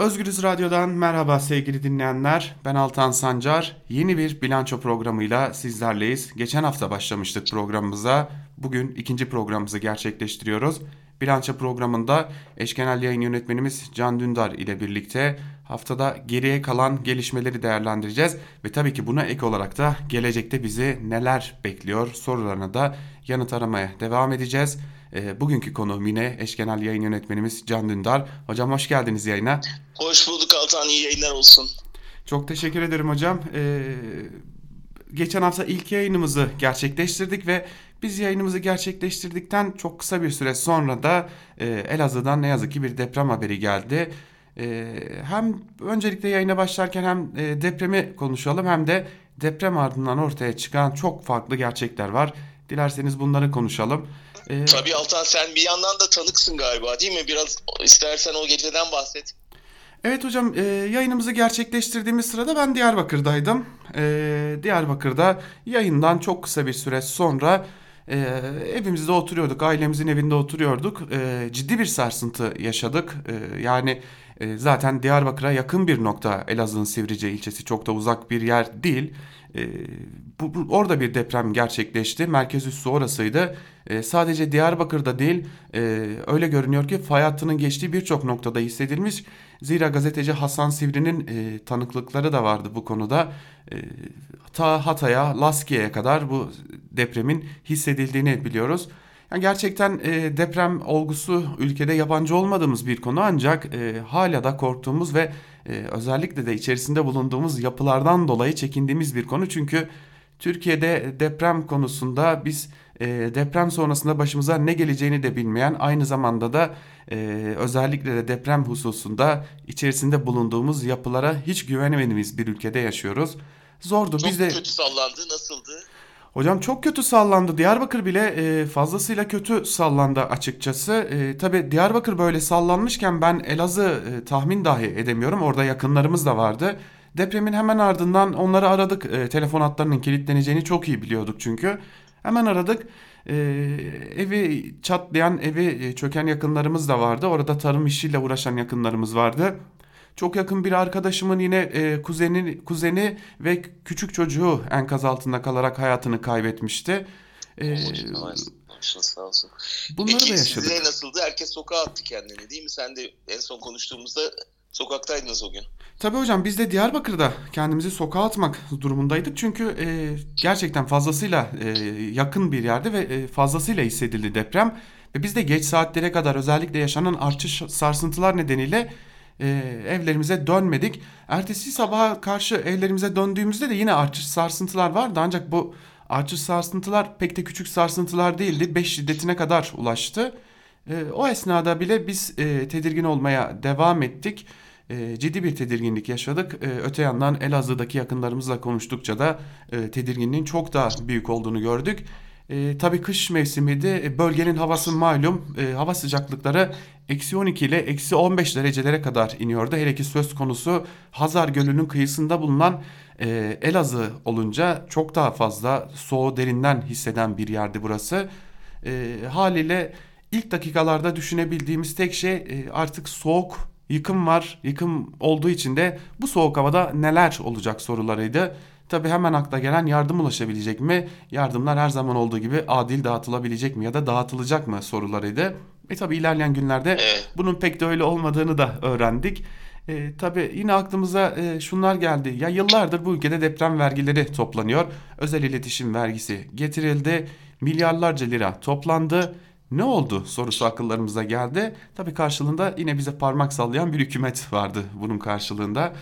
Özgürüz Radyo'dan merhaba sevgili dinleyenler. Ben Altan Sancar. Yeni bir bilanço programıyla sizlerleyiz. Geçen hafta başlamıştık programımıza. Bugün ikinci programımızı gerçekleştiriyoruz. Bilanço programında eş yayın yönetmenimiz Can Dündar ile birlikte haftada geriye kalan gelişmeleri değerlendireceğiz. Ve tabii ki buna ek olarak da gelecekte bizi neler bekliyor sorularına da yanıt aramaya devam edeceğiz. E, bugünkü konuğum yine eş genel yayın yönetmenimiz Can Dündar. Hocam hoş geldiniz yayına. Hoş bulduk Altan, iyi yayınlar olsun. Çok teşekkür ederim hocam. Ee, geçen hafta ilk yayınımızı gerçekleştirdik ve biz yayınımızı gerçekleştirdikten çok kısa bir süre sonra da e, Elazığ'dan ne yazık ki bir deprem haberi geldi. E, hem öncelikle yayına başlarken hem e, depremi konuşalım hem de deprem ardından ortaya çıkan çok farklı gerçekler var. Dilerseniz bunları konuşalım. Ee, Tabii Altan sen bir yandan da tanıksın galiba değil mi? Biraz istersen o geceden bahset. Evet hocam e, yayınımızı gerçekleştirdiğimiz sırada ben Diyarbakır'daydım. E, Diyarbakır'da yayından çok kısa bir süre sonra e, evimizde oturuyorduk, ailemizin evinde oturuyorduk. E, ciddi bir sarsıntı yaşadık. E, yani e, zaten Diyarbakır'a yakın bir nokta Elazığ'ın Sivrice ilçesi çok da uzak bir yer değil. E, bu, bu, orada bir deprem gerçekleşti. Merkez üssü orasıydı. E, sadece Diyarbakır'da değil e, öyle görünüyor ki fay hattının geçtiği birçok noktada hissedilmiş. Zira gazeteci Hasan Sivri'nin e, tanıklıkları da vardı bu konuda. E, ta Hatay'a, Laskiye'ye kadar bu depremin hissedildiğini biliyoruz. Yani gerçekten e, deprem olgusu ülkede yabancı olmadığımız bir konu ancak e, hala da korktuğumuz ve e, özellikle de içerisinde bulunduğumuz yapılardan dolayı çekindiğimiz bir konu. Çünkü Türkiye'de deprem konusunda biz e, deprem sonrasında başımıza ne geleceğini de bilmeyen aynı zamanda da e, özellikle de deprem hususunda içerisinde bulunduğumuz yapılara hiç güvenemediğimiz bir ülkede yaşıyoruz. Zordu. Çok Biz de... kötü sallandı. Nasıldı? Hocam çok kötü sallandı. Diyarbakır bile e, fazlasıyla kötü sallandı açıkçası. E, Tabi Diyarbakır böyle sallanmışken ben Elazığ e, tahmin dahi edemiyorum. Orada yakınlarımız da vardı. Depremin hemen ardından onları aradık. E, telefon hatlarının kilitleneceğini çok iyi biliyorduk çünkü. Hemen aradık. E, evi çatlayan, evi e, çöken yakınlarımız da vardı. Orada tarım işiyle uğraşan yakınlarımız vardı. Çok yakın bir arkadaşımın yine e, kuzeni, kuzeni ve küçük çocuğu enkaz altında kalarak hayatını kaybetmişti. E, sağ olsun. Bunları Peki, da yaşadık. Size nasıldı? Herkes sokağa attı kendini değil mi? Sen de en son konuştuğumuzda sokaktaydınız o gün. Tabii hocam biz de Diyarbakır'da kendimizi sokağa atmak durumundaydık. Çünkü e, gerçekten fazlasıyla e, yakın bir yerde ve e, fazlasıyla hissedildi deprem. Ve biz de geç saatlere kadar özellikle yaşanan artçı sarsıntılar nedeniyle e, evlerimize dönmedik. Ertesi sabaha karşı evlerimize döndüğümüzde de yine artçı sarsıntılar vardı. Ancak bu artçı sarsıntılar pek de küçük sarsıntılar değildi. 5 şiddetine kadar ulaştı. E, o esnada bile biz e, tedirgin olmaya devam ettik. E, ciddi bir tedirginlik yaşadık. E, öte yandan Elazığ'daki yakınlarımızla konuştukça da e, tedirginliğin çok daha büyük olduğunu gördük. E, tabii kış mevsimiydi. E, bölgenin havası malum. E, hava sıcaklıkları eksi 12 ile eksi 15 derecelere kadar iniyordu. Hele ki söz konusu Hazar Gölü'nün kıyısında bulunan e, Elazığ olunca çok daha fazla soğuğu derinden hisseden bir yerdi burası. E, haliyle ilk dakikalarda düşünebildiğimiz tek şey e, artık soğuk yıkım var. Yıkım olduğu için de bu soğuk havada neler olacak sorularıydı. Tabi hemen akla gelen yardım ulaşabilecek mi? Yardımlar her zaman olduğu gibi adil dağıtılabilecek mi ya da dağıtılacak mı sorularıydı. E tabi ilerleyen günlerde bunun pek de öyle olmadığını da öğrendik. E, tabii yine aklımıza e, şunlar geldi. Ya yıllardır bu ülkede deprem vergileri toplanıyor. Özel iletişim vergisi getirildi. Milyarlarca lira toplandı. Ne oldu sorusu akıllarımıza geldi. Tabii karşılığında yine bize parmak sallayan bir hükümet vardı bunun karşılığında.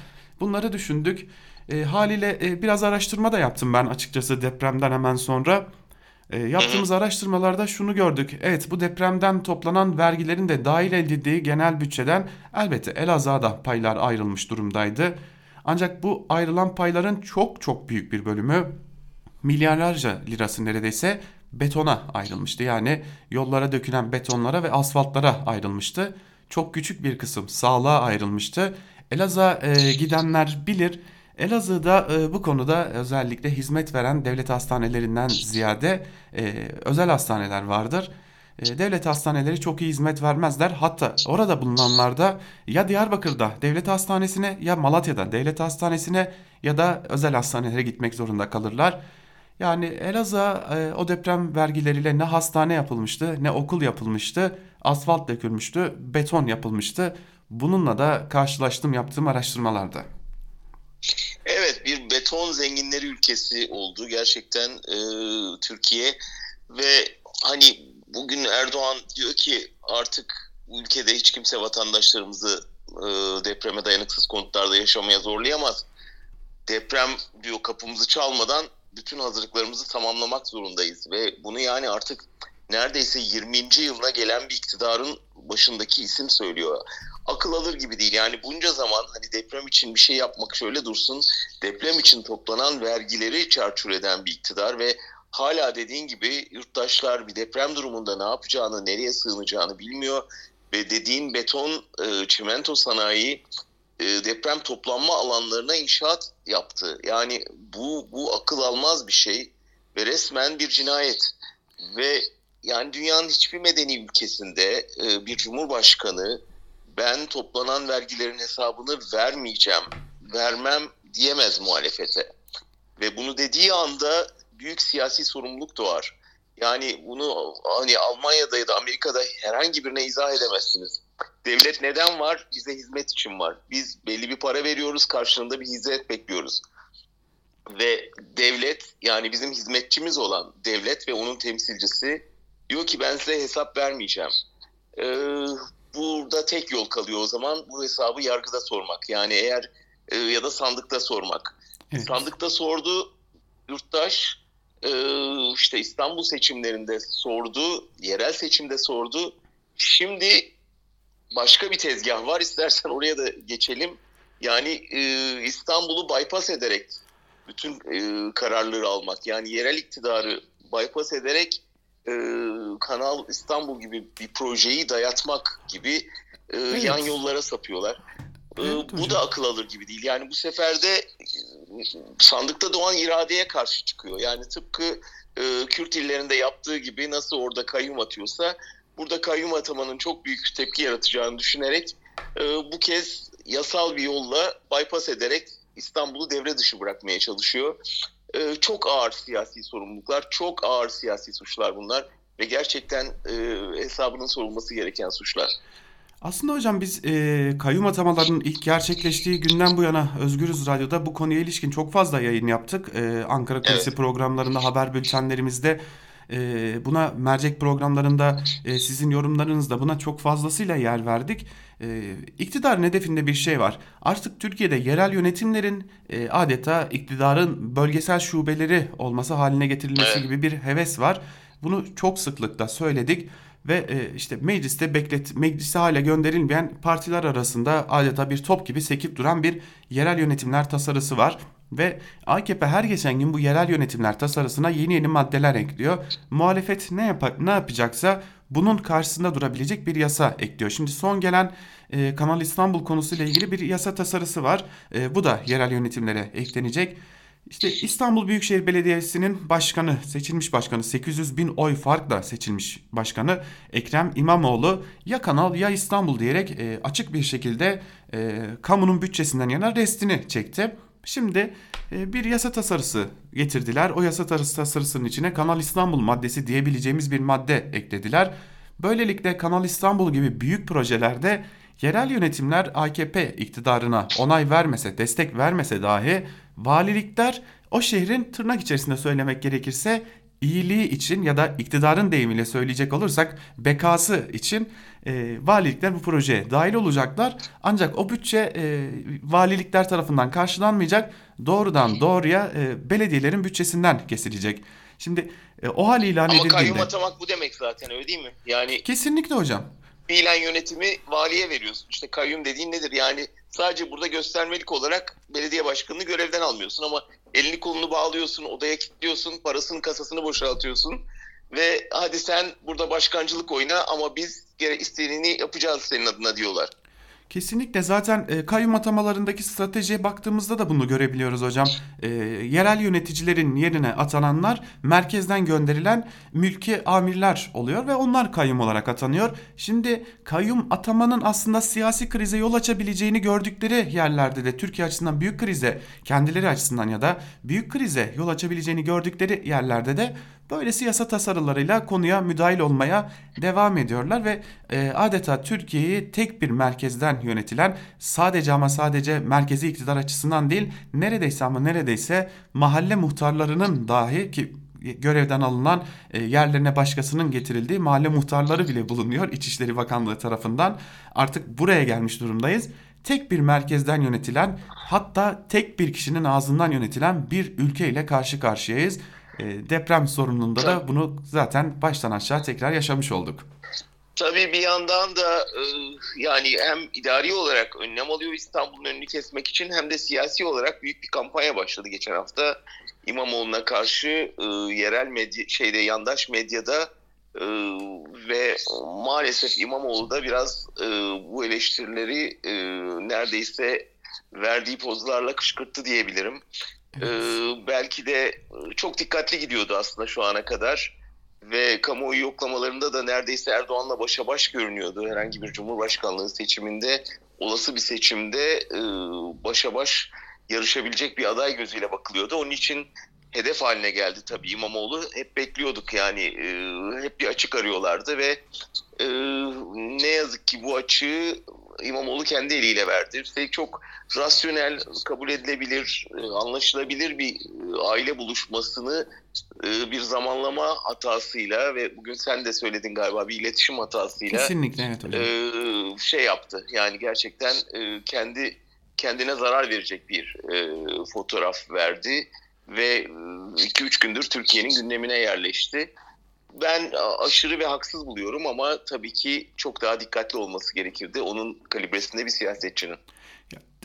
Bunları düşündük. E, haliyle e, biraz araştırma da yaptım ben açıkçası depremden hemen sonra. E, yaptığımız araştırmalarda şunu gördük. Evet bu depremden toplanan vergilerin de dahil edildiği genel bütçeden elbette Elazığ'a da paylar ayrılmış durumdaydı. Ancak bu ayrılan payların çok çok büyük bir bölümü milyarlarca lirası neredeyse betona ayrılmıştı. Yani yollara dökülen betonlara ve asfaltlara ayrılmıştı. Çok küçük bir kısım sağlığa ayrılmıştı. Elazığ'a e, gidenler bilir. Elazığ'da e, bu konuda özellikle hizmet veren devlet hastanelerinden ziyade e, özel hastaneler vardır. e, devlet hastaneleri çok iyi hizmet vermezler. Hatta orada bulunanlar da ya Diyarbakır'da devlet hastanesine ya Malatya'da devlet hastanesine ya da özel hastanelere gitmek zorunda kalırlar. Yani Elazığ'a e, o deprem vergileriyle ne hastane yapılmıştı ne okul yapılmıştı. Asfalt dökülmüştü, beton yapılmıştı. Bununla da karşılaştım yaptığım araştırmalarda. Evet bir beton zenginleri ülkesi oldu gerçekten e, Türkiye ve hani bugün Erdoğan diyor ki artık ülkede hiç kimse vatandaşlarımızı e, depreme dayanıksız konutlarda yaşamaya zorlayamaz. Deprem diyor kapımızı çalmadan bütün hazırlıklarımızı tamamlamak zorundayız ve bunu yani artık neredeyse 20. yılına gelen bir iktidarın başındaki isim söylüyor. Akıl alır gibi değil. Yani bunca zaman hani deprem için bir şey yapmak şöyle dursun. Deprem için toplanan vergileri çarçur eden bir iktidar ve hala dediğin gibi yurttaşlar bir deprem durumunda ne yapacağını, nereye sığınacağını bilmiyor ve dediğin beton, e, çimento sanayi e, deprem toplanma alanlarına inşaat yaptı. Yani bu bu akıl almaz bir şey ve resmen bir cinayet. Ve yani dünyanın hiçbir medeni ülkesinde e, bir cumhurbaşkanı ben toplanan vergilerin hesabını vermeyeceğim, vermem diyemez muhalefete. Ve bunu dediği anda büyük siyasi sorumluluk doğar. Yani bunu hani Almanya'da ya da Amerika'da herhangi birine izah edemezsiniz. Devlet neden var? Bize hizmet için var. Biz belli bir para veriyoruz, karşılığında bir hizmet bekliyoruz. Ve devlet yani bizim hizmetçimiz olan devlet ve onun temsilcisi diyor ki ben size hesap vermeyeceğim. Ee, burada tek yol kalıyor o zaman bu hesabı yargıda sormak. Yani eğer e, ya da sandıkta sormak. Evet. Sandıkta sordu yurttaş e, işte İstanbul seçimlerinde sordu, yerel seçimde sordu. Şimdi başka bir tezgah var. İstersen oraya da geçelim. Yani e, İstanbul'u bypass ederek bütün e, kararları almak. Yani yerel iktidarı bypass ederek e, Kanal İstanbul gibi bir projeyi dayatmak gibi e, evet. yan yollara sapıyorlar. E, evet, bu da akıl alır gibi değil. Yani bu sefer de e, sandıkta doğan iradeye karşı çıkıyor. Yani tıpkı e, Kürt illerinde yaptığı gibi nasıl orada kayyum atıyorsa burada kayyum atamanın çok büyük tepki yaratacağını düşünerek e, bu kez yasal bir yolla bypass ederek İstanbul'u devre dışı bırakmaya çalışıyor. E, çok ağır siyasi sorumluluklar, çok ağır siyasi suçlar bunlar ve gerçekten e, hesabının sorulması gereken suçlar. Aslında hocam biz e, kayyum atamalarının ilk gerçekleştiği günden bu yana Özgürüz Radyo'da bu konuya ilişkin çok fazla yayın yaptık. E, Ankara Kulisi evet. programlarında, haber bültenlerimizde e, buna mercek programlarında e, sizin yorumlarınızda buna çok fazlasıyla yer verdik. E, iktidarın hedefinde bir şey var. Artık Türkiye'de yerel yönetimlerin e, adeta iktidarın bölgesel şubeleri olması haline getirilmesi gibi bir heves var. Bunu çok sıklıkla söyledik ve e, işte mecliste beklet meclise hala gönderilmeyen partiler arasında adeta bir top gibi sekip duran bir yerel yönetimler tasarısı var. Ve AKP her geçen gün bu yerel yönetimler tasarısına yeni yeni maddeler ekliyor. Muhalefet ne, yap ne yapacaksa bunun karşısında durabilecek bir yasa ekliyor. Şimdi son gelen e, Kanal İstanbul konusuyla ilgili bir yasa tasarısı var. E, bu da yerel yönetimlere eklenecek. İşte İstanbul Büyükşehir Belediyesi'nin başkanı, seçilmiş başkanı 800 bin oy farkla seçilmiş başkanı Ekrem İmamoğlu ya Kanal ya İstanbul diyerek e, açık bir şekilde e, kamunun bütçesinden yana restini çekti. Şimdi e, bir yasa tasarısı getirdiler. O yasa tasarısının içine Kanal İstanbul maddesi diyebileceğimiz bir madde eklediler. Böylelikle Kanal İstanbul gibi büyük projelerde yerel yönetimler AKP iktidarına onay vermese, destek vermese dahi valilikler o şehrin tırnak içerisinde söylemek gerekirse iyiliği için ya da iktidarın deyimiyle söyleyecek olursak bekası için e, valilikler bu projeye dahil olacaklar. Ancak o bütçe e, valilikler tarafından karşılanmayacak. Doğrudan doğruya e, belediyelerin bütçesinden kesilecek. Şimdi e, o hal ilan Ama edildiğinde... Ama kayyum atamak bu demek zaten öyle değil mi? Yani Kesinlikle hocam. Fiilen yönetimi valiye veriyorsun. İşte kayyum dediğin nedir? Yani sadece burada göstermelik olarak belediye başkanını görevden almıyorsun ama elini kolunu bağlıyorsun, odaya kilitliyorsun, parasının kasasını boşaltıyorsun ve hadi sen burada başkancılık oyna ama biz isteneni yapacağız senin adına diyorlar. Kesinlikle zaten e, kayyum atamalarındaki stratejiye baktığımızda da bunu görebiliyoruz hocam. E, yerel yöneticilerin yerine atananlar merkezden gönderilen mülki amirler oluyor ve onlar kayyum olarak atanıyor. Şimdi kayyum atamanın aslında siyasi krize yol açabileceğini gördükleri yerlerde de Türkiye açısından büyük krize, kendileri açısından ya da büyük krize yol açabileceğini gördükleri yerlerde de Böylesi yasa tasarılarıyla konuya müdahil olmaya devam ediyorlar ve e, adeta Türkiye'yi tek bir merkezden yönetilen sadece ama sadece merkezi iktidar açısından değil neredeyse ama neredeyse mahalle muhtarlarının dahi ki görevden alınan e, yerlerine başkasının getirildiği mahalle muhtarları bile bulunuyor İçişleri Bakanlığı tarafından. Artık buraya gelmiş durumdayız. Tek bir merkezden yönetilen hatta tek bir kişinin ağzından yönetilen bir ülke ile karşı karşıyayız. E, deprem sorununda da bunu zaten baştan aşağı tekrar yaşamış olduk. Tabii bir yandan da e, yani hem idari olarak önlem alıyor İstanbul'un önünü kesmek için hem de siyasi olarak büyük bir kampanya başladı geçen hafta. İmamoğlu'na karşı e, yerel medya şeyde yandaş medyada e, ve maalesef İmamoğlu da biraz bu eleştirileri neredeyse verdiği pozlarla kışkırttı diyebilirim. Evet. Ee, belki de çok dikkatli gidiyordu aslında şu ana kadar ve kamuoyu yoklamalarında da neredeyse Erdoğan'la başa baş görünüyordu. Herhangi bir cumhurbaşkanlığı seçiminde, olası bir seçimde e, başa baş yarışabilecek bir aday gözüyle bakılıyordu. Onun için hedef haline geldi tabii İmamoğlu. Hep bekliyorduk yani e, hep bir açık arıyorlardı ve e, ne yazık ki bu açığı İmamoğlu kendi eliyle verdi. Üstelik çok rasyonel, kabul edilebilir, e, anlaşılabilir bir e, aile buluşmasını e, bir zamanlama hatasıyla ve bugün sen de söyledin galiba bir iletişim hatasıyla Kesinlikle evet hocam. şey yaptı. Yani gerçekten kendi kendine zarar verecek bir fotoğraf verdi ve 2-3 gündür Türkiye'nin gündemine yerleşti ben aşırı ve haksız buluyorum ama tabii ki çok daha dikkatli olması gerekirdi onun kalibresinde bir siyasetçinin.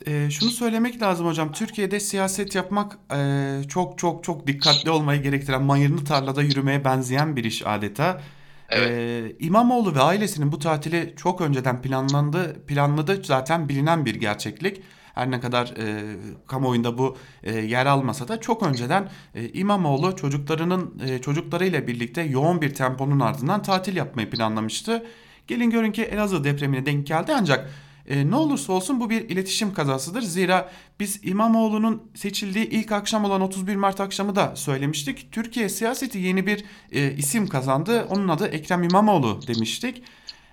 E, şunu söylemek lazım hocam. Türkiye'de siyaset yapmak e, çok çok çok dikkatli olmayı gerektiren, mayırlı tarlada yürümeye benzeyen bir iş adeta. Evet. E, İmamoğlu ve ailesinin bu tatili çok önceden planlandı, planladı zaten bilinen bir gerçeklik. Her ne kadar e, kamuoyunda bu e, yer almasa da çok önceden e, İmamoğlu çocuklarının e, çocuklarıyla birlikte yoğun bir temponun ardından tatil yapmayı planlamıştı. Gelin görün ki Elazığ depremine denk geldi ancak e, ne olursa olsun bu bir iletişim kazasıdır. Zira biz İmamoğlu'nun seçildiği ilk akşam olan 31 Mart akşamı da söylemiştik. Türkiye siyaseti yeni bir e, isim kazandı. Onun adı Ekrem İmamoğlu demiştik.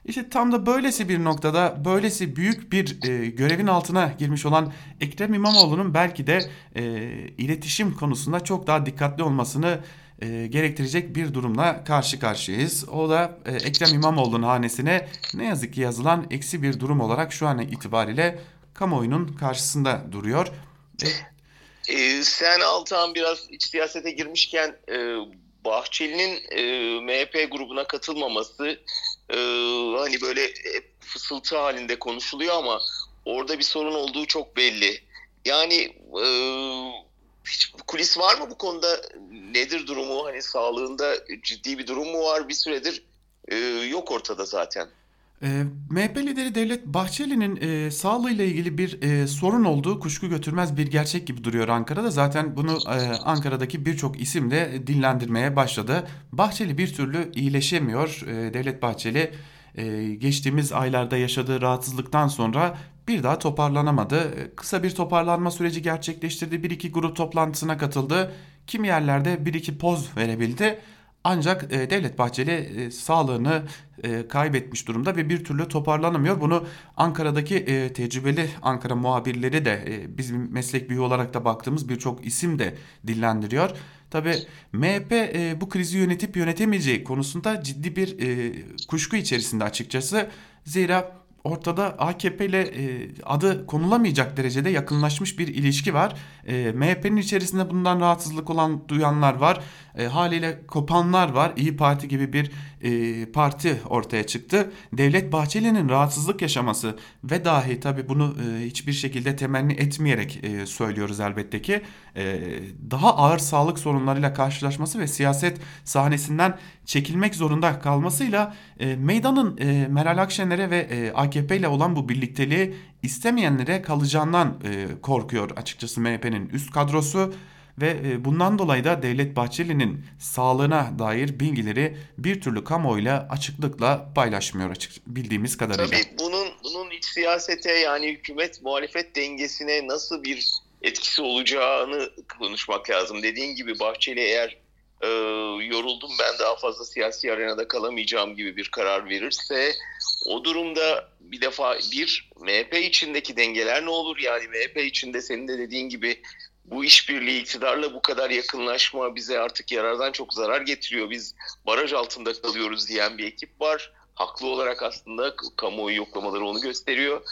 İşte tam da böylesi bir noktada böylesi büyük bir e, görevin altına girmiş olan Ekrem İmamoğlu'nun belki de e, iletişim konusunda çok daha dikkatli olmasını e, gerektirecek bir durumla karşı karşıyayız. O da e, Ekrem İmamoğlu'nun hanesine ne yazık ki yazılan eksi bir durum olarak şu an itibariyle kamuoyunun karşısında duruyor. E, e, sen Altan biraz iç siyasete girmişken e, Bahçeli'nin e, MHP grubuna katılmaması e, hani böyle fısıltı halinde konuşuluyor ama orada bir sorun olduğu çok belli. Yani e, hiç kulis var mı bu konuda? Nedir durumu? Hani sağlığında ciddi bir durum mu var? Bir süredir e, yok ortada zaten. E, MHP lideri Devlet Bahçeli'nin e, sağlığıyla ilgili bir e, sorun olduğu kuşku götürmez bir gerçek gibi duruyor Ankara'da. Zaten bunu e, Ankara'daki birçok isim de dillendirmeye başladı. Bahçeli bir türlü iyileşemiyor. E, Devlet Bahçeli e, geçtiğimiz aylarda yaşadığı rahatsızlıktan sonra bir daha toparlanamadı. Kısa bir toparlanma süreci gerçekleştirdi. Bir iki grup toplantısına katıldı. Kimi yerlerde bir iki poz verebildi. Ancak e, Devlet Bahçeli e, sağlığını e, kaybetmiş durumda ve bir türlü toparlanamıyor. Bunu Ankara'daki e, tecrübeli Ankara muhabirleri de e, bizim meslek büyüğü olarak da baktığımız birçok isim de dillendiriyor. Tabi MHP e, bu krizi yönetip yönetemeyeceği konusunda ciddi bir e, kuşku içerisinde açıkçası. Zira ortada AKP ile e, adı konulamayacak derecede yakınlaşmış bir ilişki var. E, MHP'nin içerisinde bundan rahatsızlık olan duyanlar var. E, haliyle kopanlar var. İyi Parti gibi bir e, parti ortaya çıktı. Devlet Bahçeli'nin rahatsızlık yaşaması ve dahi tabi bunu e, hiçbir şekilde temenni etmeyerek e, söylüyoruz elbette ki e, daha ağır sağlık sorunlarıyla karşılaşması ve siyaset sahnesinden çekilmek zorunda kalmasıyla e, meydanın e, Meral Akşener'e ve e, AKP ile olan bu birlikteliği istemeyenlere kalacağından e, korkuyor açıkçası MHP'nin üst kadrosu ve e, bundan dolayı da Devlet Bahçeli'nin sağlığına dair bilgileri bir türlü kamuoyuyla açıklıkla paylaşmıyor açık bildiğimiz kadarıyla. Tabii bunun bunun iç siyasete yani hükümet muhalefet dengesine nasıl bir etkisi olacağını konuşmak lazım. Dediğin gibi Bahçeli eğer e, yoruldum ben daha fazla siyasi arenada kalamayacağım gibi bir karar verirse o durumda bir defa bir MHP içindeki dengeler ne olur? Yani MHP içinde senin de dediğin gibi bu işbirliği iktidarla bu kadar yakınlaşma bize artık yarardan çok zarar getiriyor. Biz baraj altında kalıyoruz diyen bir ekip var. Haklı olarak aslında kamuoyu yoklamaları onu gösteriyor.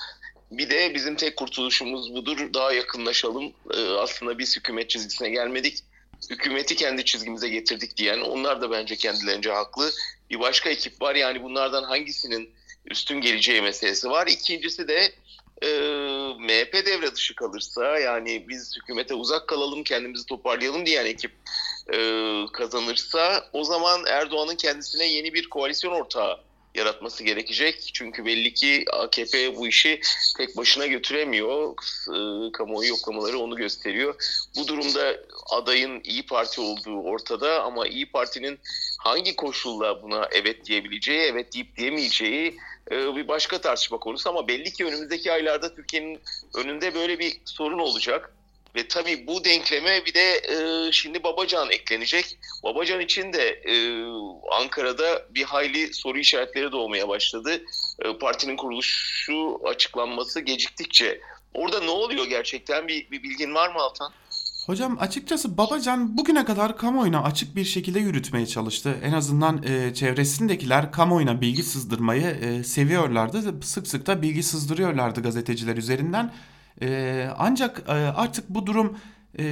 Bir de bizim tek kurtuluşumuz budur. Daha yakınlaşalım. Ee, aslında biz hükümet çizgisine gelmedik. Hükümeti kendi çizgimize getirdik diyen onlar da bence kendilerince haklı. Bir başka ekip var yani bunlardan hangisinin üstün geleceği meselesi var. İkincisi de e, MHP devre dışı kalırsa yani biz hükümete uzak kalalım kendimizi toparlayalım diyen ekip e, kazanırsa o zaman Erdoğan'ın kendisine yeni bir koalisyon ortağı yaratması gerekecek. Çünkü belli ki AKP bu işi tek başına götüremiyor. E, kamuoyu yoklamaları onu gösteriyor. Bu durumda adayın İyi Parti olduğu ortada ama İyi Parti'nin hangi koşulla buna evet diyebileceği, evet deyip diyemeyeceği bir başka tartışma konusu ama belli ki önümüzdeki aylarda Türkiye'nin önünde böyle bir sorun olacak. Ve tabii bu denkleme bir de e, şimdi Babacan eklenecek. Babacan için de e, Ankara'da bir hayli soru işaretleri doğmaya başladı. E, partinin kuruluşu açıklanması geciktikçe. Orada ne oluyor gerçekten bir, bir bilgin var mı Altan? Hocam açıkçası Babacan bugüne kadar kamuoyuna açık bir şekilde yürütmeye çalıştı. En azından e, çevresindekiler kamuoyuna bilgi sızdırmayı e, seviyorlardı. Sık sık da bilgi sızdırıyorlardı gazeteciler üzerinden. E, ancak e, artık bu durum e,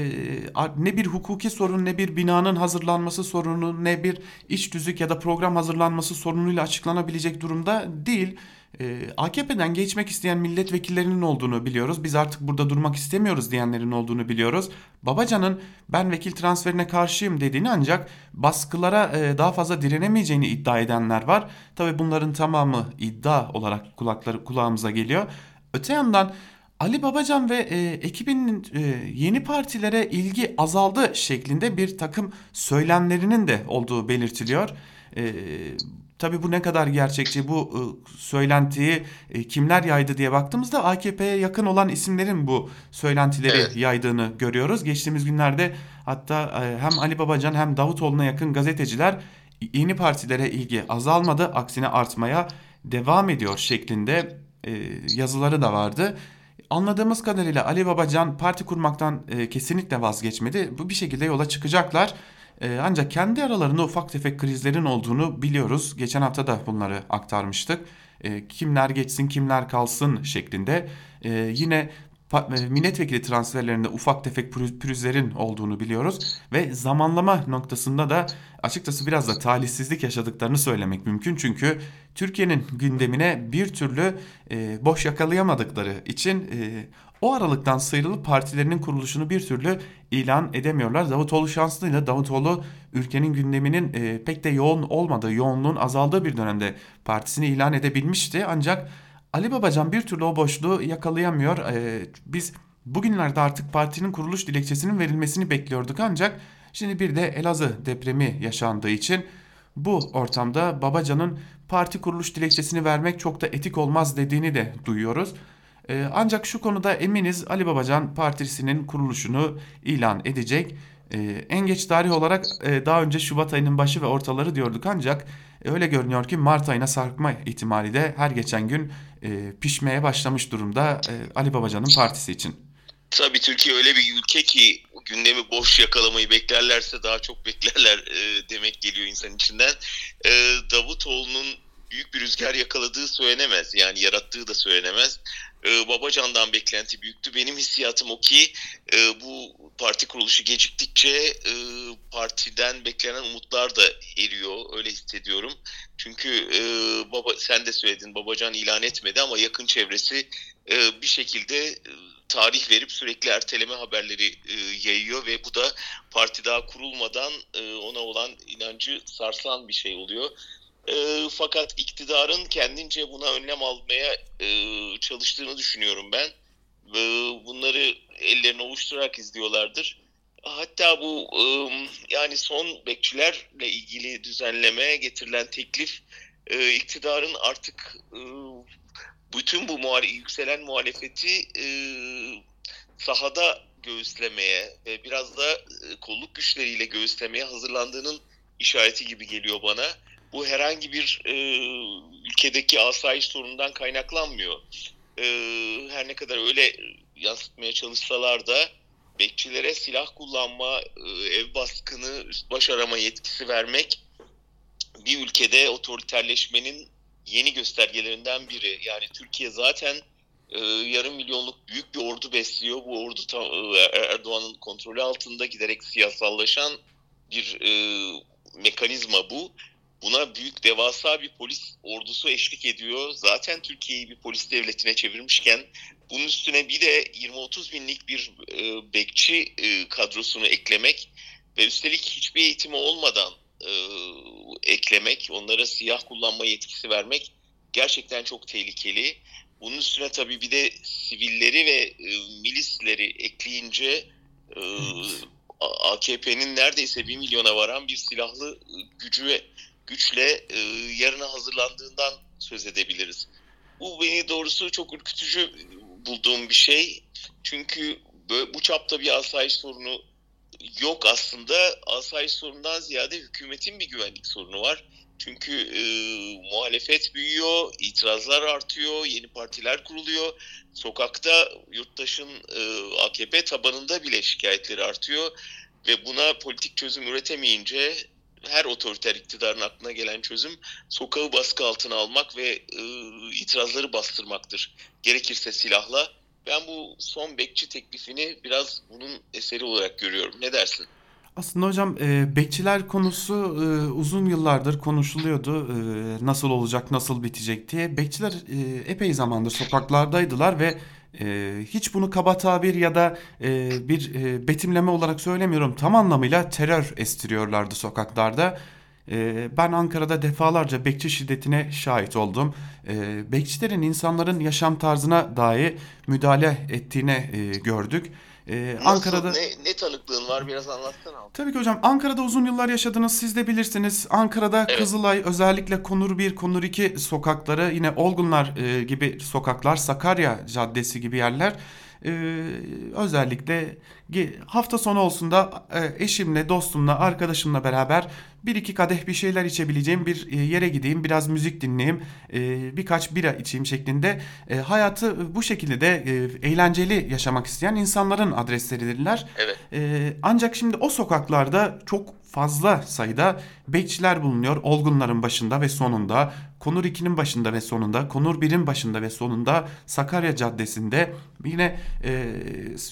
ne bir hukuki sorun ne bir binanın hazırlanması sorunu ne bir iç düzük ya da program hazırlanması sorunuyla açıklanabilecek durumda değil. Ee, AKP'den geçmek isteyen milletvekillerinin olduğunu biliyoruz. Biz artık burada durmak istemiyoruz diyenlerin olduğunu biliyoruz. Babacan'ın ben vekil transferine karşıyım dediğini ancak baskılara e, daha fazla direnemeyeceğini iddia edenler var. Tabi bunların tamamı iddia olarak kulakları kulağımıza geliyor. Öte yandan Ali Babacan ve e, ekibinin e, yeni partilere ilgi azaldı şeklinde bir takım söylemlerinin de olduğu belirtiliyor. E, Tabii bu ne kadar gerçekçi bu e, söylentiyi e, kimler yaydı diye baktığımızda AKP'ye yakın olan isimlerin bu söylentileri evet. yaydığını görüyoruz. Geçtiğimiz günlerde hatta e, hem Ali Babacan hem Davutoğlu'na yakın gazeteciler yeni partilere ilgi azalmadı aksine artmaya devam ediyor şeklinde yazıları da vardı. Anladığımız kadarıyla Ali Babacan parti kurmaktan kesinlikle vazgeçmedi. Bu bir şekilde yola çıkacaklar. E, ancak kendi aralarında ufak tefek krizlerin olduğunu biliyoruz. Geçen hafta da bunları aktarmıştık. E, kimler geçsin kimler kalsın şeklinde. E, yine e, milletvekili transferlerinde ufak tefek pürüzlerin olduğunu biliyoruz ve zamanlama noktasında da açıkçası biraz da talihsizlik yaşadıklarını söylemek mümkün çünkü Türkiye'nin gündemine bir türlü e, boş yakalayamadıkları için e, o aralıktan sıyrılıp partilerinin kuruluşunu bir türlü ilan edemiyorlar. Davutoğlu şanslıyla Davutoğlu ülkenin gündeminin e, pek de yoğun olmadığı, yoğunluğun azaldığı bir dönemde partisini ilan edebilmişti. Ancak Ali Babacan bir türlü o boşluğu yakalayamıyor. E, biz bugünlerde artık partinin kuruluş dilekçesinin verilmesini bekliyorduk ancak şimdi bir de Elazığ depremi yaşandığı için bu ortamda Babacan'ın parti kuruluş dilekçesini vermek çok da etik olmaz dediğini de duyuyoruz. Ee, ancak şu konuda eminiz Ali Babacan partisinin kuruluşunu ilan edecek. Ee, en geç tarih olarak e, daha önce Şubat ayının başı ve ortaları diyorduk ancak e, öyle görünüyor ki Mart ayına sarkma ihtimali de her geçen gün e, pişmeye başlamış durumda Ali Babacan'ın partisi için. Tabii Türkiye öyle bir ülke ki gündemi boş yakalamayı beklerlerse daha çok beklerler demek geliyor insan içinden. Davutoğlu'nun büyük bir rüzgar yakaladığı söylenemez. Yani yarattığı da söylenemez e, Babacan'dan beklenti büyüktü. Benim hissiyatım o ki e, bu parti kuruluşu geciktikçe e, partiden beklenen umutlar da eriyor. Öyle hissediyorum. Çünkü e, baba sen de söyledin Babacan ilan etmedi ama yakın çevresi e, bir şekilde e, tarih verip sürekli erteleme haberleri e, yayıyor ve bu da parti daha kurulmadan e, ona olan inancı sarsan bir şey oluyor. E, fakat iktidarın kendince buna önlem almaya e, çalıştığını düşünüyorum ben. E, bunları ellerine oluşturarak izliyorlardır. Hatta bu e, yani son bekçilerle ilgili düzenlemeye getirilen teklif e, iktidarın artık e, bütün bu muhale yükselen muhalefeti e, sahada göğüslemeye ve biraz da e, kolluk güçleriyle göğüslemeye hazırlandığının işareti gibi geliyor bana. Bu herhangi bir e, ülkedeki asayiş sorunundan kaynaklanmıyor. E, her ne kadar öyle yansıtmaya çalışsalar da bekçilere silah kullanma, e, ev baskını, üst baş arama yetkisi vermek bir ülkede otoriterleşmenin yeni göstergelerinden biri. Yani Türkiye zaten e, yarım milyonluk büyük bir ordu besliyor. Bu ordu e, Erdoğan'ın kontrolü altında giderek siyasallaşan bir e, mekanizma bu. Buna büyük devasa bir polis ordusu eşlik ediyor. Zaten Türkiye'yi bir polis devletine çevirmişken bunun üstüne bir de 20-30 binlik bir e, bekçi e, kadrosunu eklemek ve üstelik hiçbir eğitimi olmadan e, eklemek, onlara siyah kullanma yetkisi vermek gerçekten çok tehlikeli. Bunun üstüne tabii bir de sivilleri ve e, milisleri ekleyince e, AKP'nin neredeyse bir milyona varan bir silahlı gücü güçle e, yarına hazırlandığından söz edebiliriz. Bu beni doğrusu çok ürkütücü bulduğum bir şey. Çünkü bu çapta bir asayiş sorunu yok aslında. Asayiş sorundan ziyade hükümetin bir güvenlik sorunu var. Çünkü e, muhalefet büyüyor, itirazlar artıyor, yeni partiler kuruluyor. Sokakta yurttaşın e, AKP tabanında bile şikayetleri artıyor. Ve buna politik çözüm üretemeyince her otoriter iktidarın aklına gelen çözüm sokağı baskı altına almak ve e, itirazları bastırmaktır. Gerekirse silahla. Ben bu son bekçi teklifini biraz bunun eseri olarak görüyorum. Ne dersin? Aslında hocam e, bekçiler konusu e, uzun yıllardır konuşuluyordu. E, nasıl olacak, nasıl bitecek diye. Bekçiler e, epey zamandır sokaklardaydılar ve e, hiç bunu kaba tabir ya da e, bir e, betimleme olarak söylemiyorum. Tam anlamıyla terör estiriyorlardı sokaklarda. E, ben Ankara'da defalarca bekçi şiddetine şahit oldum. E, bekçilerin insanların yaşam tarzına dahi müdahale ettiğine e, gördük. Ee, Nasıl, Ankara'da ne, ne tanıklığın var biraz anlatsana. Abi. Tabii ki hocam Ankara'da uzun yıllar yaşadınız siz de bilirsiniz. Ankara'da evet. Kızılay özellikle Konur 1, Konur 2 sokakları yine Olgunlar e, gibi sokaklar, Sakarya Caddesi gibi yerler e, özellikle hafta sonu olsun da e, eşimle, dostumla, arkadaşımla beraber bir iki kadeh bir şeyler içebileceğim bir e, yere gideyim, biraz müzik dinleyeyim, e, birkaç bira içeyim şeklinde e, hayatı bu şekilde de eğlenceli yaşamak isteyen insanların adresleridirler. Evet. Ancak şimdi o sokaklarda çok fazla sayıda bekçiler bulunuyor. Olgunların başında ve sonunda, Konur 2'nin başında ve sonunda, Konur 1'in başında ve sonunda Sakarya Caddesi'nde yine e,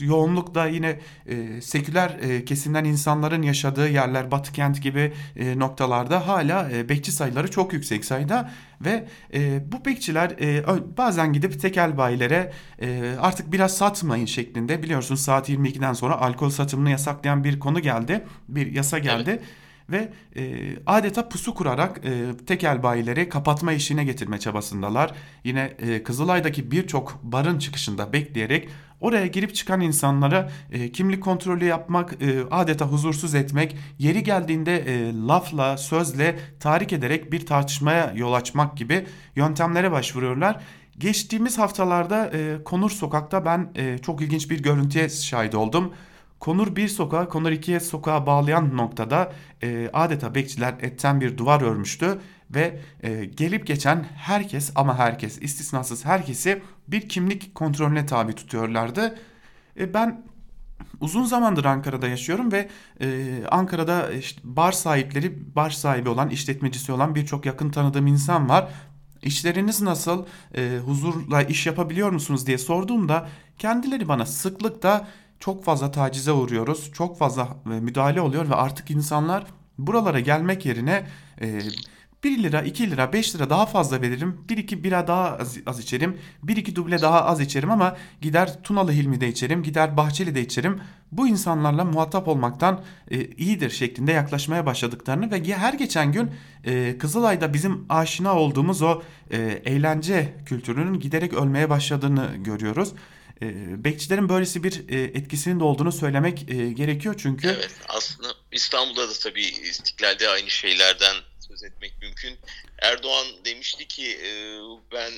yoğunlukla yine e, seküler e, kesimden insanların yaşadığı yerler Batı kent gibi e, noktalarda hala e, bekçi sayıları çok yüksek sayıda ve e, bu bekçiler e, bazen gidip tekel bayilere e, artık biraz satmayın şeklinde biliyorsunuz saat 22'den sonra alkol satımını yasaklayan bir konu geldi bir yasa geldi. Evet ve e, adeta pusu kurarak e, tekel bayileri kapatma işine getirme çabasındalar. Yine e, Kızılay'daki birçok barın çıkışında bekleyerek oraya girip çıkan insanlara e, kimlik kontrolü yapmak, e, adeta huzursuz etmek, yeri geldiğinde e, lafla, sözle tahrik ederek bir tartışmaya yol açmak gibi yöntemlere başvuruyorlar. Geçtiğimiz haftalarda e, Konur Sokak'ta ben e, çok ilginç bir görüntüye şahit oldum. Konur bir sokağa, Konur ikiye sokağa bağlayan noktada e, adeta bekçiler etten bir duvar örmüştü ve e, gelip geçen herkes ama herkes istisnasız herkesi bir kimlik kontrolüne tabi tutuyorlardı. E, ben uzun zamandır Ankara'da yaşıyorum ve e, Ankara'da işte bar sahipleri, bar sahibi olan, işletmecisi olan birçok yakın tanıdığım insan var. İşleriniz nasıl, e, huzurla iş yapabiliyor musunuz diye sorduğumda kendileri bana sıklıkla çok fazla tacize uğruyoruz. Çok fazla e, müdahale oluyor ve artık insanlar buralara gelmek yerine e, 1 lira, 2 lira, 5 lira daha fazla veririm. 1-2 bira daha az, az içerim. 1-2 duble daha az içerim ama gider Tunalı Hilmi'de içerim. Gider Bahçeli'de içerim. Bu insanlarla muhatap olmaktan e, iyidir şeklinde yaklaşmaya başladıklarını ve her geçen gün e, Kızılay'da bizim aşina olduğumuz o e, eğlence kültürünün giderek ölmeye başladığını görüyoruz. E, bekçilerin böylesi bir e, etkisinin de olduğunu söylemek e, gerekiyor çünkü. Evet aslında İstanbul'da da tabii istiklalde aynı şeylerden söz etmek mümkün. Erdoğan demişti ki ben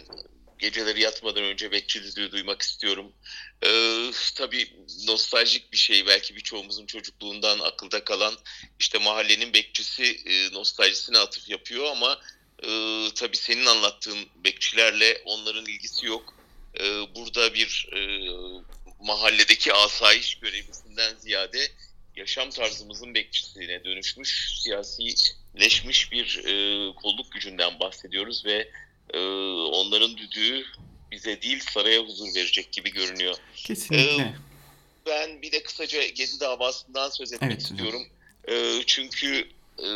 geceleri yatmadan önce bekçi düdüğü duymak istiyorum. Tabii nostaljik bir şey belki birçoğumuzun çocukluğundan akılda kalan işte mahallenin bekçisi nostaljisine atıf yapıyor ama tabii senin anlattığın bekçilerle onların ilgisi yok. E, burada bir e, mahalledeki asayiş görevlisinden ziyade yaşam tarzımızın bekçisine dönüşmüş, siyasileşmiş bir e, kolluk gücünden bahsediyoruz ve e, onların düdüğü bize değil saraya huzur verecek gibi görünüyor. Kesinlikle. E, ben bir de kısaca Gezi davasından söz etmek evet, istiyorum. E, çünkü e,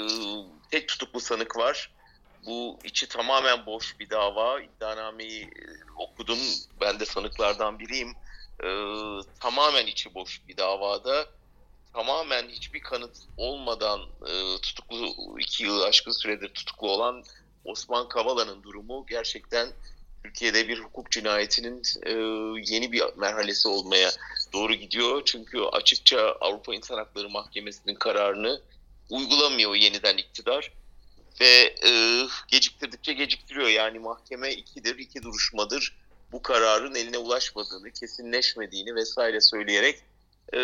tek tutuklu sanık var. Bu içi tamamen boş bir dava. İddianameyi e, okudum. Ben de sanıklardan biriyim. E, tamamen içi boş bir davada tamamen hiçbir kanıt olmadan e, tutuklu iki yıl aşkın süredir tutuklu olan Osman Kavala'nın durumu gerçekten Türkiye'de bir hukuk cinayetinin e, yeni bir merhalesi olmaya doğru gidiyor. Çünkü açıkça Avrupa İnsan Hakları Mahkemesi'nin kararını uygulamıyor yeniden iktidar ve e, geciktirdikçe geciktiriyor. Yani mahkeme ikidir, iki duruşmadır bu kararın eline ulaşmadığını, kesinleşmediğini vesaire söyleyerek e,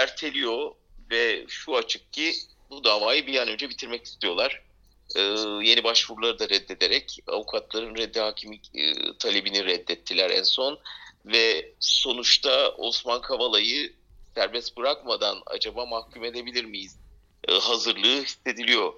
erteliyor ve şu açık ki bu davayı bir an önce bitirmek istiyorlar. E, yeni başvuruları da reddederek avukatların reddi hakimlik e, talebini reddettiler en son ve sonuçta Osman Kavala'yı serbest bırakmadan acaba mahkum edebilir miyiz e, hazırlığı hissediliyor.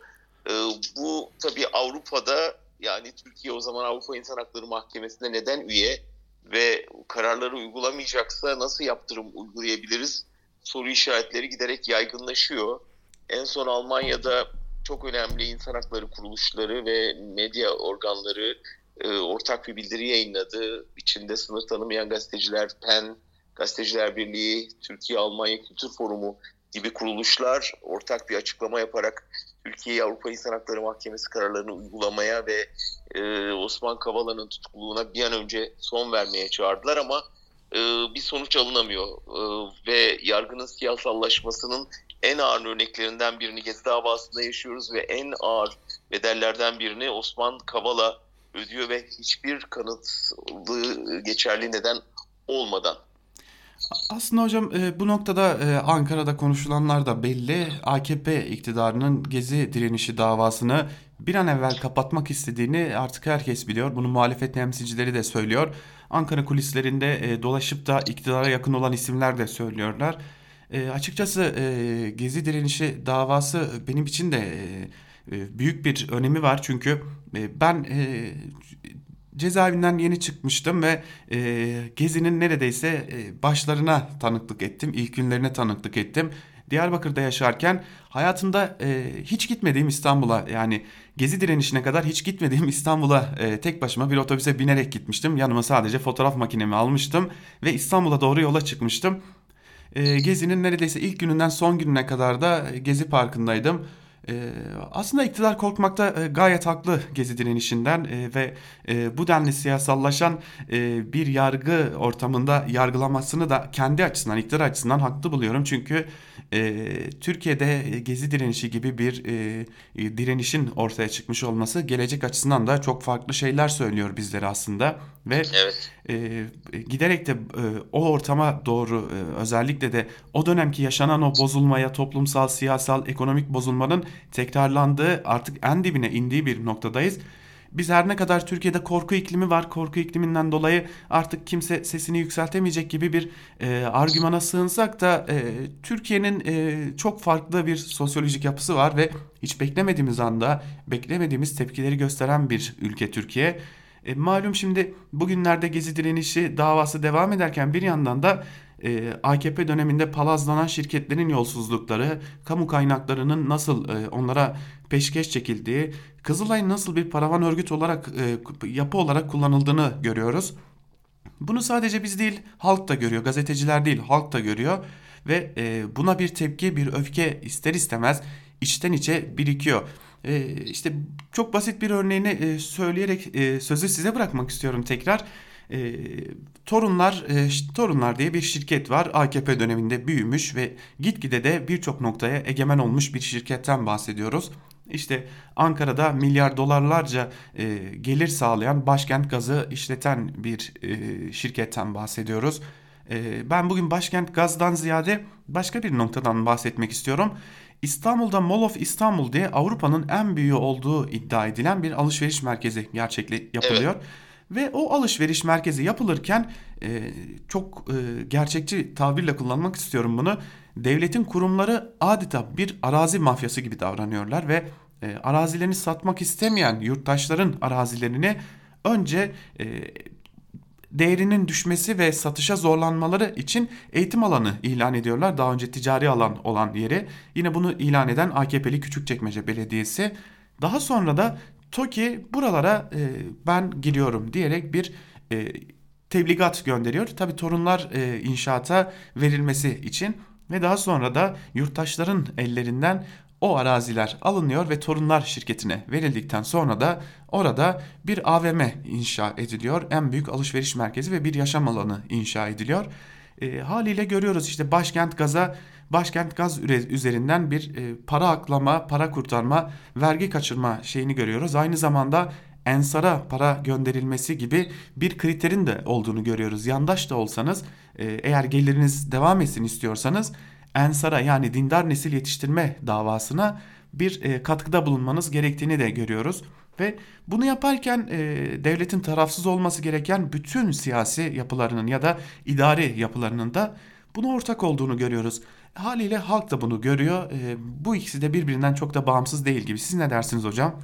E, bu tabii Avrupa'da yani Türkiye o zaman Avrupa İnsan Hakları Mahkemesi'ne neden üye? ve kararları uygulamayacaksa nasıl yaptırım uygulayabiliriz soru işaretleri giderek yaygınlaşıyor. En son Almanya'da çok önemli insan hakları kuruluşları ve medya organları e, ortak bir bildiri yayınladı. İçinde sınır tanımayan gazeteciler, PEN, Gazeteciler Birliği, Türkiye-Almanya Kültür Forumu gibi kuruluşlar ortak bir açıklama yaparak Türkiye Avrupa İnsan Hakları Mahkemesi kararlarını uygulamaya ve e, Osman Kavala'nın tutukluluğuna bir an önce son vermeye çağırdılar ama e, bir sonuç alınamıyor e, ve yargının siyasallaşmasının en ağır örneklerinden birini Gezi davasında yaşıyoruz ve en ağır bedellerden birini Osman Kavala ödüyor ve hiçbir kanıtlı geçerli neden olmadan. Aslında hocam e, bu noktada e, Ankara'da konuşulanlar da belli. AKP iktidarının Gezi direnişi davasını bir an evvel kapatmak istediğini artık herkes biliyor. Bunu muhalefet temsilcileri de söylüyor. Ankara kulislerinde e, dolaşıp da iktidara yakın olan isimler de söylüyorlar. Açıkçası Gezi direnişi davası benim için de büyük bir önemi var. Çünkü ben cezaevinden yeni çıkmıştım ve e, Gezi'nin neredeyse e, başlarına tanıklık ettim. İlk günlerine tanıklık ettim. Diyarbakır'da yaşarken hayatımda e, hiç gitmediğim İstanbul'a yani Gezi direnişine kadar hiç gitmediğim İstanbul'a e, tek başıma bir otobüse binerek gitmiştim. Yanıma sadece fotoğraf makinemi almıştım ve İstanbul'a doğru yola çıkmıştım. E, Gezi'nin neredeyse ilk gününden son gününe kadar da Gezi Parkı'ndaydım. Ee, aslında iktidar korkmakta e, gayet haklı gezi direnişinden e, ve e, bu denli siyasallaşan bir yargı ortamında yargılamasını da kendi açısından, iktidar açısından haklı buluyorum. Çünkü e, Türkiye'de gezi direnişi gibi bir e, direnişin ortaya çıkmış olması gelecek açısından da çok farklı şeyler söylüyor bizlere aslında. Ve evet. e, giderek de e, o ortama doğru e, özellikle de o dönemki yaşanan o bozulmaya, toplumsal, siyasal, ekonomik bozulmanın tekrarlandığı artık en dibine indiği bir noktadayız. Biz her ne kadar Türkiye'de korku iklimi var, korku ikliminden dolayı artık kimse sesini yükseltemeyecek gibi bir e, argümana sığınsak da e, Türkiye'nin e, çok farklı bir sosyolojik yapısı var ve hiç beklemediğimiz anda beklemediğimiz tepkileri gösteren bir ülke Türkiye. E, malum şimdi bugünlerde Gezi direnişi davası devam ederken bir yandan da e, AKP döneminde palazlanan şirketlerin yolsuzlukları, kamu kaynaklarının nasıl e, onlara peşkeş çekildiği, Kızılay'ın nasıl bir paravan örgüt olarak e, yapı olarak kullanıldığını görüyoruz. Bunu sadece biz değil halk da görüyor, gazeteciler değil halk da görüyor ve e, buna bir tepki, bir öfke ister istemez içten içe birikiyor. E, işte çok basit bir örneğini e, söyleyerek e, sözü size bırakmak istiyorum tekrar. E, Torunlar e, Torunlar diye bir şirket var. AKP döneminde büyümüş ve gitgide de birçok noktaya egemen olmuş bir şirketten bahsediyoruz. İşte Ankara'da milyar dolarlarca e, gelir sağlayan başkent gazı işleten bir e, şirketten bahsediyoruz. E, ben bugün başkent gazdan ziyade başka bir noktadan bahsetmek istiyorum. İstanbul'da Mall of İstanbul diye Avrupa'nın en büyüğü olduğu iddia edilen bir alışveriş merkezi gerçekli yapılıyor. Evet. Ve o alışveriş merkezi yapılırken e, çok e, gerçekçi tabirle kullanmak istiyorum bunu. Devletin kurumları adeta bir arazi mafyası gibi davranıyorlar ve e, arazilerini satmak istemeyen yurttaşların arazilerini önce e, değerinin düşmesi ve satışa zorlanmaları için eğitim alanı ilan ediyorlar. Daha önce ticari alan olan yeri. Yine bunu ilan eden AKP'li Küçükçekmece Belediyesi. Daha sonra da TOKİ buralara e, ben giriyorum diyerek bir e, tebligat gönderiyor. Tabi torunlar e, inşaata verilmesi için ve daha sonra da yurttaşların ellerinden o araziler alınıyor ve Torunlar şirketine verildikten sonra da orada bir AVM inşa ediliyor. En büyük alışveriş merkezi ve bir yaşam alanı inşa ediliyor. E, haliyle görüyoruz işte başkent gaza başkent gaz üzerinden bir e, para aklama, para kurtarma, vergi kaçırma şeyini görüyoruz. Aynı zamanda ensara para gönderilmesi gibi bir kriterin de olduğunu görüyoruz. Yandaş da olsanız e, eğer geliriniz devam etsin istiyorsanız ensara yani dindar nesil yetiştirme davasına bir e, katkıda bulunmanız gerektiğini de görüyoruz. Ve bunu yaparken e, devletin tarafsız olması gereken bütün siyasi yapılarının ya da idari yapılarının da buna ortak olduğunu görüyoruz. Haliyle halk da bunu görüyor. E, bu ikisi de birbirinden çok da bağımsız değil gibi. Siz ne dersiniz hocam?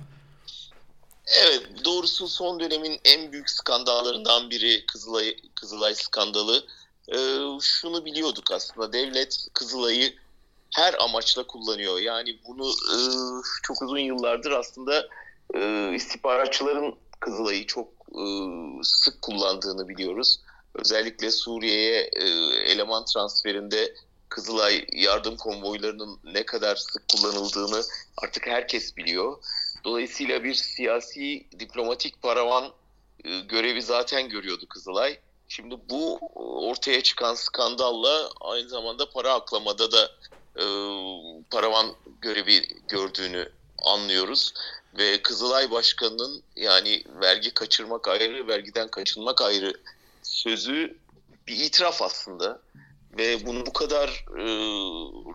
Evet doğrusu son dönemin en büyük skandallarından biri Kızılay, Kızılay skandalı. Ee, şunu biliyorduk aslında devlet Kızılay'ı her amaçla kullanıyor. Yani bunu e, çok uzun yıllardır aslında e, istihbaratçıların Kızılay'ı çok e, sık kullandığını biliyoruz. Özellikle Suriye'ye e, eleman transferinde Kızılay yardım konvoylarının ne kadar sık kullanıldığını artık herkes biliyor. Dolayısıyla bir siyasi diplomatik paravan e, görevi zaten görüyordu Kızılay. Şimdi bu ortaya çıkan skandalla aynı zamanda para aklamada da e, paravan görevi gördüğünü anlıyoruz. Ve Kızılay Başkanı'nın yani vergi kaçırmak ayrı, vergiden kaçınmak ayrı sözü bir itiraf aslında. Ve bunu bu kadar e,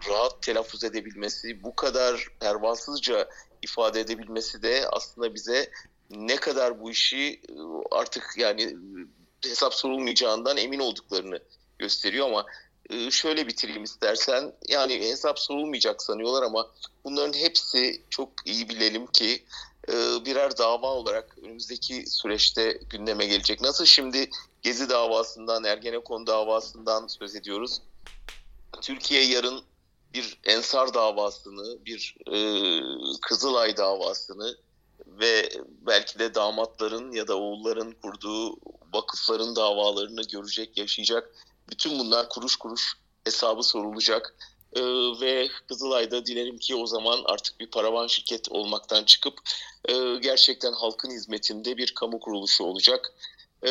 rahat telaffuz edebilmesi, bu kadar pervasızca ifade edebilmesi de aslında bize ne kadar bu işi e, artık yani hesap sorulmayacağından emin olduklarını gösteriyor ama e, şöyle bitireyim istersen. Yani hesap sorulmayacak sanıyorlar ama bunların hepsi çok iyi bilelim ki e, birer dava olarak önümüzdeki süreçte gündeme gelecek. Nasıl şimdi Gezi davasından, Ergenekon davasından söz ediyoruz. Türkiye yarın bir Ensar davasını, bir e, Kızılay davasını ve belki de damatların ya da oğulların kurduğu vakıfların davalarını görecek, yaşayacak. Bütün bunlar kuruş kuruş hesabı sorulacak. Ee, ve Kızılay'da dilerim ki o zaman artık bir paravan şirket olmaktan çıkıp e, gerçekten halkın hizmetinde bir kamu kuruluşu olacak. Ee,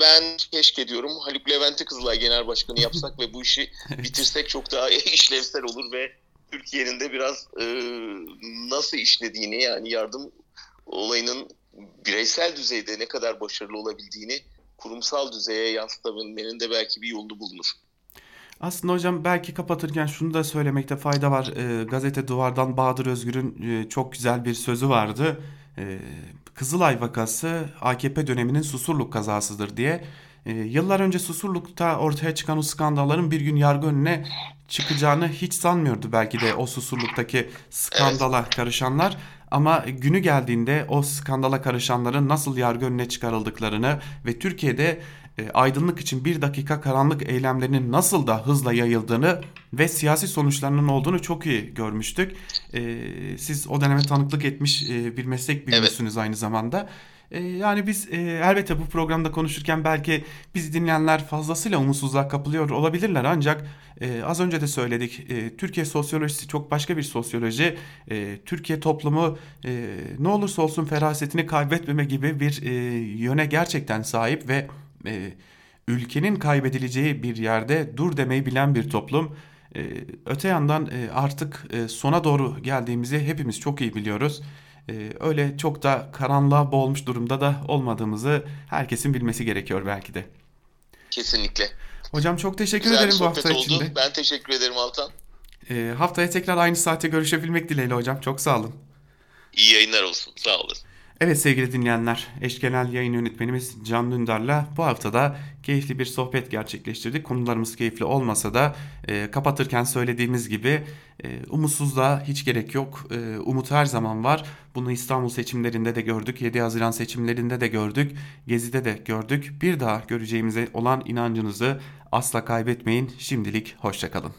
ben keşke diyorum Haluk Levent'i Kızılay Genel Başkanı yapsak ve bu işi bitirsek çok daha işlevsel olur ve Türkiye'nin de biraz e, nasıl işlediğini yani yardım olayının bireysel düzeyde ne kadar başarılı olabildiğini kurumsal düzeye yansıtabilmenin de belki bir yolu bulunur. Aslında hocam belki kapatırken şunu da söylemekte fayda var. E, gazete Duvar'dan Bahadır Özgür'ün e, çok güzel bir sözü vardı. E, Kızılay vakası AKP döneminin Susurluk kazasıdır diye. E, yıllar önce Susurluk'ta ortaya çıkan o skandalların bir gün yargı önüne çıkacağını hiç sanmıyordu belki de o Susurluk'taki skandala karışanlar. Ama günü geldiğinde o skandala karışanların nasıl yargı önüne çıkarıldıklarını ve Türkiye'de e, aydınlık için bir dakika karanlık eylemlerinin nasıl da hızla yayıldığını ve siyasi sonuçlarının olduğunu çok iyi görmüştük. E, siz o döneme tanıklık etmiş e, bir meslek büyümüşsünüz aynı zamanda. E, yani biz e, elbette bu programda konuşurken belki biz dinleyenler fazlasıyla umutsuzluğa kapılıyor olabilirler ancak e, az önce de söyledik e, Türkiye sosyolojisi çok başka bir sosyoloji. E, Türkiye toplumu e, ne olursa olsun ferasetini kaybetmeme gibi bir e, yöne gerçekten sahip ve e, ülkenin kaybedileceği bir yerde dur demeyi bilen bir toplum. E, öte yandan e, artık e, sona doğru geldiğimizi hepimiz çok iyi biliyoruz. E, öyle çok da karanlığa boğulmuş durumda da olmadığımızı herkesin bilmesi gerekiyor belki de. Kesinlikle. Hocam çok teşekkür Güzel ederim bu hafta oldu. içinde. Ben teşekkür ederim Altan. E, haftaya tekrar aynı saate görüşebilmek dileğiyle hocam. Çok sağ olun. İyi yayınlar olsun. Sağ olasın. Evet sevgili dinleyenler, eş genel yayın yönetmenimiz Can Dündar'la bu haftada keyifli bir sohbet gerçekleştirdik. Konularımız keyifli olmasa da e, kapatırken söylediğimiz gibi e, umutsuzluğa hiç gerek yok. E, umut her zaman var. Bunu İstanbul seçimlerinde de gördük, 7 Haziran seçimlerinde de gördük, Gezi'de de gördük. Bir daha göreceğimize olan inancınızı asla kaybetmeyin. Şimdilik hoşçakalın.